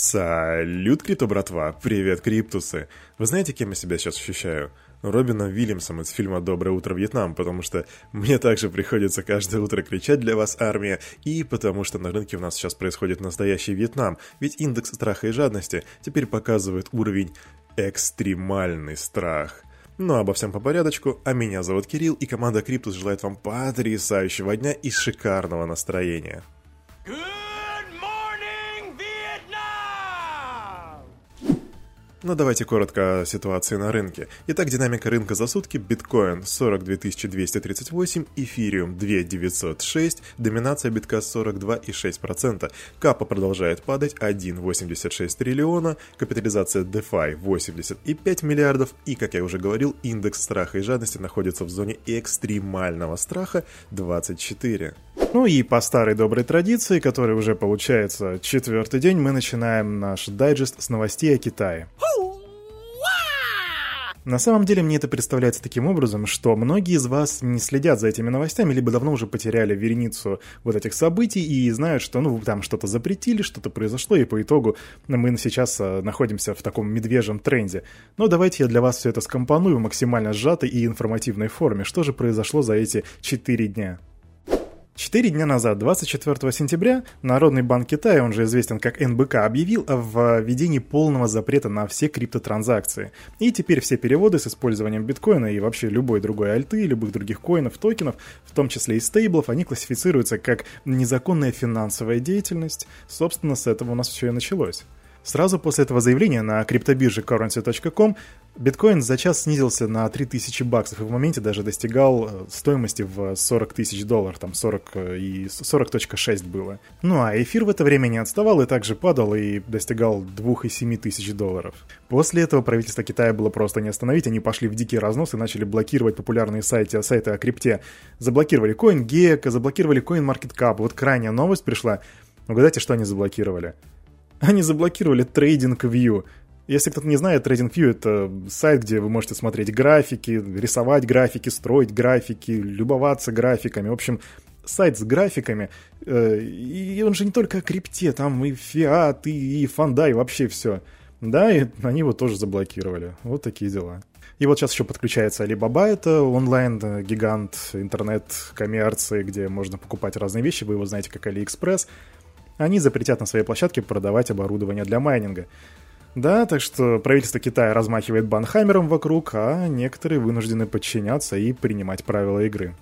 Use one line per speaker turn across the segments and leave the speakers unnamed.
Салют, Крипто, братва! Привет, Криптусы! Вы знаете, кем я себя сейчас ощущаю? Робином Вильямсом из фильма «Доброе утро, Вьетнам», потому что мне также приходится каждое утро кричать для вас, армия, и потому что на рынке у нас сейчас происходит настоящий Вьетнам, ведь индекс страха и жадности теперь показывает уровень экстремальный страх. Ну а обо всем по порядочку, а меня зовут Кирилл, и команда Криптус желает вам потрясающего дня и шикарного настроения. Но давайте коротко о ситуации на рынке. Итак, динамика рынка за сутки. Биткоин 42 238, Эфириум 2906, доминация битка 42,6%. Капа продолжает падать 1,86 триллиона, капитализация DeFi 85 миллиардов и, как я уже говорил, индекс страха и жадности находится в зоне экстремального страха 24.
Ну и по старой доброй традиции, которая уже получается четвертый день, мы начинаем наш дайджест с новостей о Китае. На самом деле мне это представляется таким образом, что многие из вас не следят за этими новостями, либо давно уже потеряли вереницу вот этих событий и знают, что ну там что-то запретили, что-то произошло, и по итогу мы сейчас э, находимся в таком медвежьем тренде. Но давайте я для вас все это скомпоную в максимально сжатой и информативной форме. Что же произошло за эти 4 дня? Четыре дня назад, 24 сентября, Народный банк Китая, он же известен как НБК, объявил о введении полного запрета на все криптотранзакции. И теперь все переводы с использованием биткоина и вообще любой другой альты, любых других коинов, токенов, в том числе и стейблов, они классифицируются как незаконная финансовая деятельность. Собственно, с этого у нас все и началось. Сразу после этого заявления на криптобирже currency.com биткоин за час снизился на 3000 баксов и в моменте даже достигал э, стоимости в 40 тысяч долларов, там 40 э, и 40.6 было. Ну а эфир в это время не отставал и также падал и достигал 2,7 тысяч долларов. После этого правительство Китая было просто не остановить, они пошли в дикий разнос и начали блокировать популярные сайты, сайты о крипте. Заблокировали CoinGecko, заблокировали CoinMarketCap. Вот крайняя новость пришла. Угадайте, что они заблокировали? Они заблокировали TradingView. Если кто-то не знает, TradingView — это сайт, где вы можете смотреть графики, рисовать графики, строить графики, любоваться графиками. В общем, сайт с графиками. Э, и он же не только о крипте, там и фиат, и, и фонда, и вообще все. Да, и они его тоже заблокировали. Вот такие дела. И вот сейчас еще подключается Alibaba, это онлайн-гигант интернет-коммерции, где можно покупать разные вещи, вы его знаете как AliExpress они запретят на своей площадке продавать оборудование для майнинга. Да, так что правительство Китая размахивает банхаймером вокруг, а некоторые вынуждены подчиняться и принимать правила игры.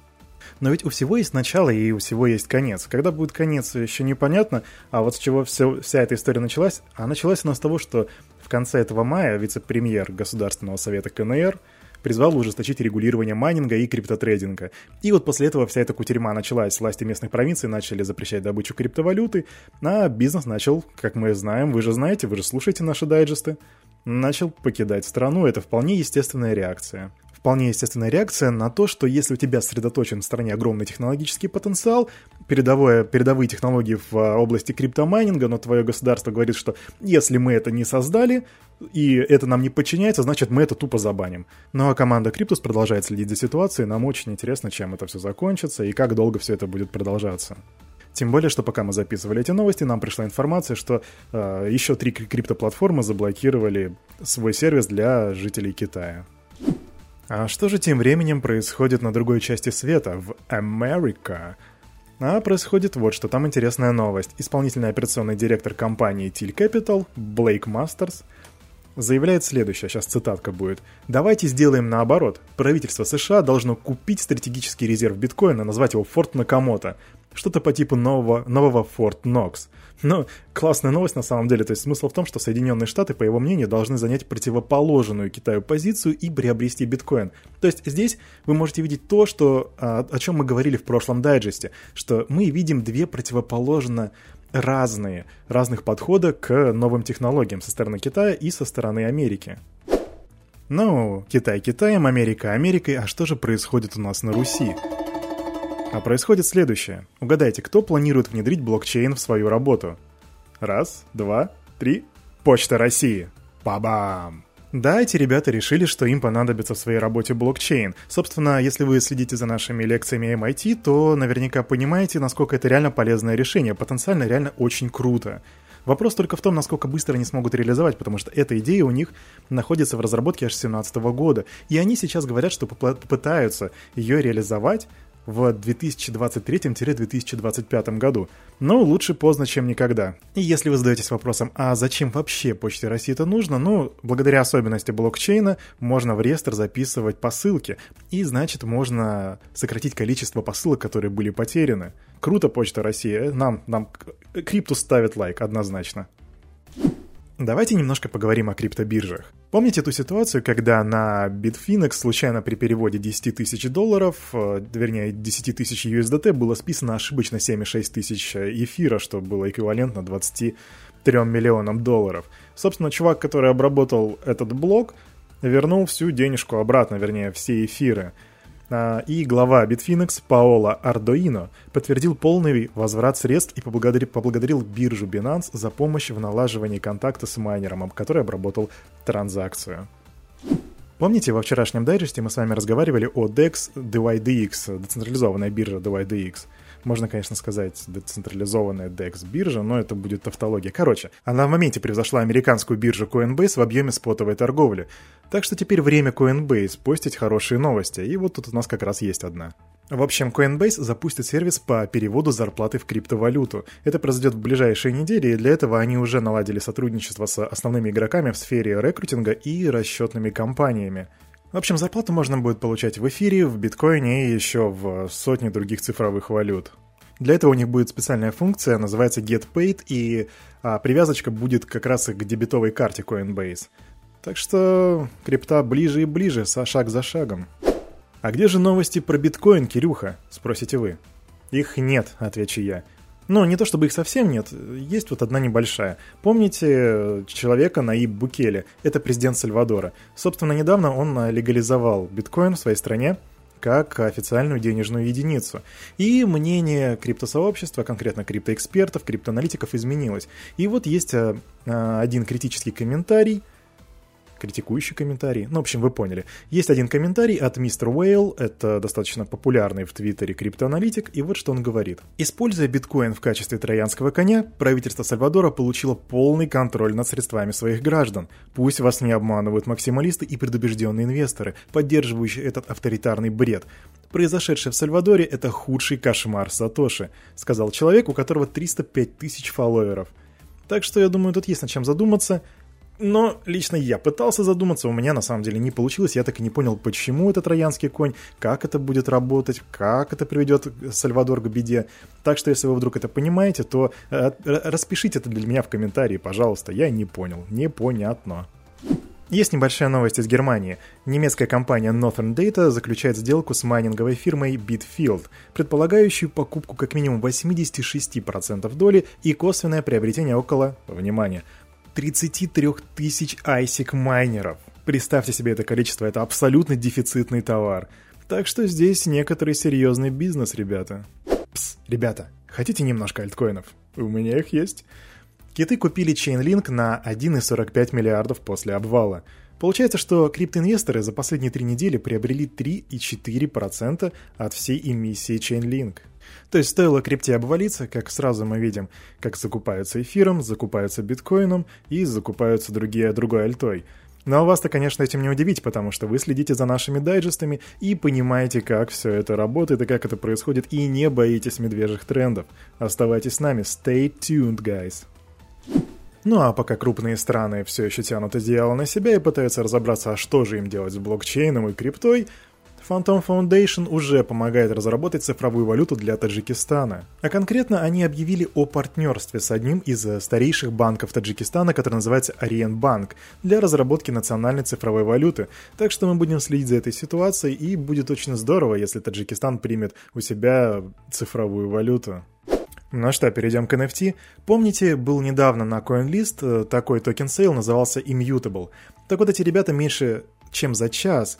Но ведь у всего есть начало и у всего есть конец. Когда будет конец, еще непонятно, а вот с чего все, вся эта история началась? А началась она с того, что в конце этого мая вице-премьер Государственного совета КНР – призвал ужесточить регулирование майнинга и криптотрейдинга. И вот после этого вся эта кутерьма началась. Власти местных провинций начали запрещать добычу криптовалюты, а бизнес начал, как мы знаем, вы же знаете, вы же слушаете наши дайджесты, начал покидать страну. Это вполне естественная реакция вполне естественная реакция на то, что если у тебя сосредоточен в стране огромный технологический потенциал, передовое, передовые технологии в а, области криптомайнинга, но твое государство говорит, что если мы это не создали, и это нам не подчиняется, значит мы это тупо забаним. Ну а команда Криптус продолжает следить за ситуацией, нам очень интересно, чем это все закончится и как долго все это будет продолжаться. Тем более, что пока мы записывали эти новости, нам пришла информация, что э, еще три криптоплатформы заблокировали свой сервис для жителей Китая. А что же тем временем происходит на другой части света, в Америка? А происходит вот что, там интересная новость. Исполнительный операционный директор компании Till Capital, Блейк Мастерс, заявляет следующее, сейчас цитатка будет. «Давайте сделаем наоборот. Правительство США должно купить стратегический резерв биткоина, назвать его Форт Накамото. Что-то по типу нового, нового Форт Нокс. Но классная новость на самом деле. То есть смысл в том, что Соединенные Штаты, по его мнению, должны занять противоположную Китаю позицию и приобрести биткоин. То есть здесь вы можете видеть то, что, а, о чем мы говорили в прошлом дайджесте, что мы видим две противоположно разные, разных подхода к новым технологиям со стороны Китая и со стороны Америки. Ну, Китай Китаем, Америка Америкой, а что же происходит у нас на Руси? А происходит следующее. Угадайте, кто планирует внедрить блокчейн в свою работу? Раз, два, три. Почта России. Па-бам! Да, эти ребята решили, что им понадобится в своей работе блокчейн. Собственно, если вы следите за нашими лекциями MIT, то наверняка понимаете, насколько это реально полезное решение, потенциально реально очень круто. Вопрос только в том, насколько быстро они смогут реализовать, потому что эта идея у них находится в разработке аж с 2017 года. И они сейчас говорят, что попытаются ее реализовать в 2023-2025 году. Но лучше поздно, чем никогда. И если вы задаетесь вопросом, а зачем вообще Почте России это нужно, ну, благодаря особенности блокчейна можно в реестр записывать посылки, и значит можно сократить количество посылок, которые были потеряны. Круто Почта России, нам, нам Криптус ставит лайк, однозначно. Давайте немножко поговорим о криптобиржах. Помните ту ситуацию, когда на Bitfinex случайно при переводе 10 тысяч долларов, э, вернее 10 тысяч USDT, было списано ошибочно 7,6 тысяч эфира, что было эквивалентно 23 миллионам долларов. Собственно, чувак, который обработал этот блок, вернул всю денежку обратно, вернее, все эфиры. А, и глава Bitfinex Паоло Ардоино подтвердил полный возврат средств и поблагодарил, поблагодарил биржу Binance за помощь в налаживании контакта с майнером, который обработал транзакцию. Помните, во вчерашнем дайджесте мы с вами разговаривали о DEX DYDX, децентрализованная биржа DYDX. Можно, конечно, сказать децентрализованная DEX-биржа, но это будет тавтология. Короче, она в моменте превзошла американскую биржу Coinbase в объеме спотовой торговли. Так что теперь время Coinbase постить хорошие новости, и вот тут у нас как раз есть одна. В общем, Coinbase запустит сервис по переводу зарплаты в криптовалюту. Это произойдет в ближайшие недели, и для этого они уже наладили сотрудничество с основными игроками в сфере рекрутинга и расчетными компаниями. В общем, зарплату можно будет получать в эфире, в биткоине и еще в сотне других цифровых валют. Для этого у них будет специальная функция, называется Get Paid, и а, привязочка будет как раз к дебетовой карте Coinbase. Так что крипта ближе и ближе, со шаг за шагом. А где же новости про биткоин, Кирюха? Спросите вы. Их нет, отвечу я. Ну, не то чтобы их совсем нет, есть вот одна небольшая. Помните человека Наиб Букеле? Это президент Сальвадора. Собственно, недавно он легализовал биткоин в своей стране как официальную денежную единицу. И мнение криптосообщества, конкретно криптоэкспертов, криптоаналитиков изменилось. И вот есть а, один критический комментарий – критикующий комментарий. Ну, в общем, вы поняли. Есть один комментарий от мистер Уэйл, это достаточно популярный в Твиттере криптоаналитик, и вот что он говорит. Используя биткоин в качестве троянского коня, правительство Сальвадора получило полный контроль над средствами своих граждан. Пусть вас не обманывают максималисты и предубежденные инвесторы, поддерживающие этот авторитарный бред. Произошедшее в Сальвадоре – это худший кошмар Сатоши, сказал человек, у которого 305 тысяч фолловеров. Так что я думаю, тут есть над чем задуматься. Но лично я пытался задуматься, у меня на самом деле не получилось, я так и не понял, почему это троянский конь, как это будет работать, как это приведет Сальвадор к беде. Так что, если вы вдруг это понимаете, то э, распишите это для меня в комментарии, пожалуйста, я не понял, непонятно. Есть небольшая новость из Германии. Немецкая компания Northern Data заключает сделку с майнинговой фирмой Bitfield, предполагающую покупку как минимум 86% доли и косвенное приобретение около, внимание, 33 тысяч ISIC майнеров. Представьте себе это количество, это абсолютно дефицитный товар. Так что здесь некоторый серьезный бизнес, ребята. Пс, ребята, хотите немножко альткоинов? У меня их есть. Киты купили Chainlink на 1,45 миллиардов после обвала. Получается, что криптоинвесторы за последние три недели приобрели 3,4% от всей эмиссии Chainlink. То есть стоило крипте обвалиться, как сразу мы видим, как закупаются эфиром, закупаются биткоином и закупаются другие другой альтой. Но вас-то, конечно, этим не удивить, потому что вы следите за нашими дайджестами и понимаете, как все это работает и как это происходит, и не боитесь медвежьих трендов. Оставайтесь с нами. Stay tuned, guys. Ну а пока крупные страны все еще тянут одеяло на себя и пытаются разобраться, а что же им делать с блокчейном и криптой, Phantom Foundation уже помогает разработать цифровую валюту для Таджикистана. А конкретно они объявили о партнерстве с одним из э, старейших банков Таджикистана, который называется Ориент Банк, для разработки национальной цифровой валюты. Так что мы будем следить за этой ситуацией, и будет очень здорово, если Таджикистан примет у себя цифровую валюту. Ну что, перейдем к NFT. Помните, был недавно на CoinList э, такой token sale, назывался Immutable. Так вот, эти ребята меньше чем за час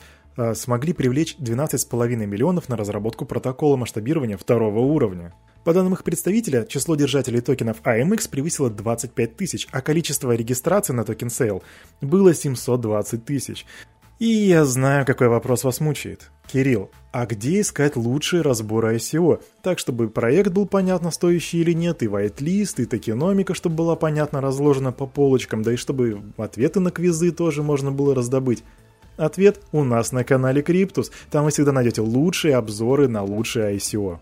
смогли привлечь 12,5 миллионов на разработку протокола масштабирования второго уровня. По данным их представителя, число держателей токенов IMX превысило 25 тысяч, а количество регистраций на token sale было 720 тысяч. И я знаю, какой вопрос вас мучает. Кирилл, а где искать лучшие разборы ICO? Так, чтобы проект был понятно стоящий или нет, и whitelist, и токеномика, чтобы была понятно разложена по полочкам, да и чтобы ответы на квизы тоже можно было раздобыть. Ответ у нас на канале Криптус. Там вы всегда найдете лучшие обзоры на лучшие ICO.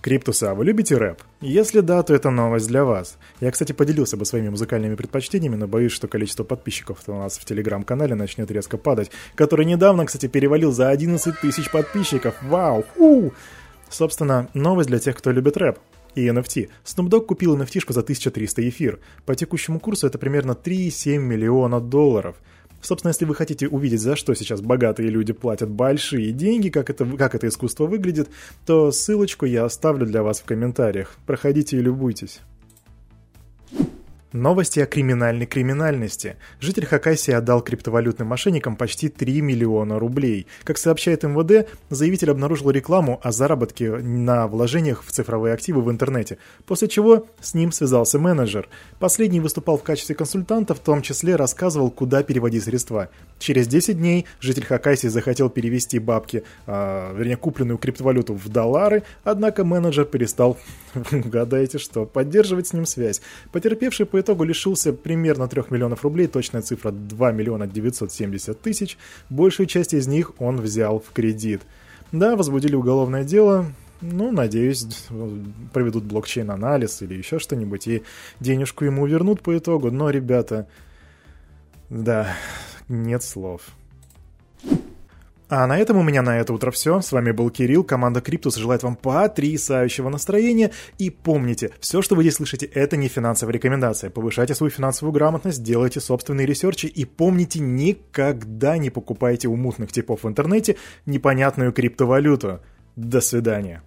Криптуса, а вы любите рэп? Если да, то это новость для вас. Я, кстати, поделился бы своими музыкальными предпочтениями, но боюсь, что количество подписчиков у нас в телеграм-канале начнет резко падать, который недавно, кстати, перевалил за 11 тысяч подписчиков. Вау! Ху! Собственно, новость для тех, кто любит рэп и NFT. Snoop Dogg купил NFT за 1300 эфир. По текущему курсу это примерно 3,7 миллиона долларов. Собственно, если вы хотите увидеть, за что сейчас богатые люди платят большие деньги, как это, как это искусство выглядит, то ссылочку я оставлю для вас в комментариях. Проходите и любуйтесь. Новости о криминальной криминальности. Житель Хакасии отдал криптовалютным мошенникам почти 3 миллиона рублей. Как сообщает МВД, заявитель обнаружил рекламу о заработке на вложениях в цифровые активы в интернете, после чего с ним связался менеджер. Последний выступал в качестве консультанта, в том числе рассказывал, куда переводить средства. Через 10 дней житель Хакасии захотел перевести бабки, э, вернее, купленную криптовалюту в доллары, однако менеджер перестал, угадайте что, поддерживать с ним связь. Потерпевший по итогу лишился примерно 3 миллионов рублей, точная цифра 2 миллиона 970 тысяч, большую часть из них он взял в кредит. Да, возбудили уголовное дело, ну, надеюсь, проведут блокчейн-анализ или еще что-нибудь, и денежку ему вернут по итогу. Но, ребята, да, нет слов. А на этом у меня на это утро все. С вами был Кирилл, команда Криптус желает вам потрясающего настроения. И помните, все, что вы здесь слышите, это не финансовая рекомендация. Повышайте свою финансовую грамотность, делайте собственные research и и помните, никогда не покупайте у мутных типов в интернете непонятную криптовалюту. До свидания.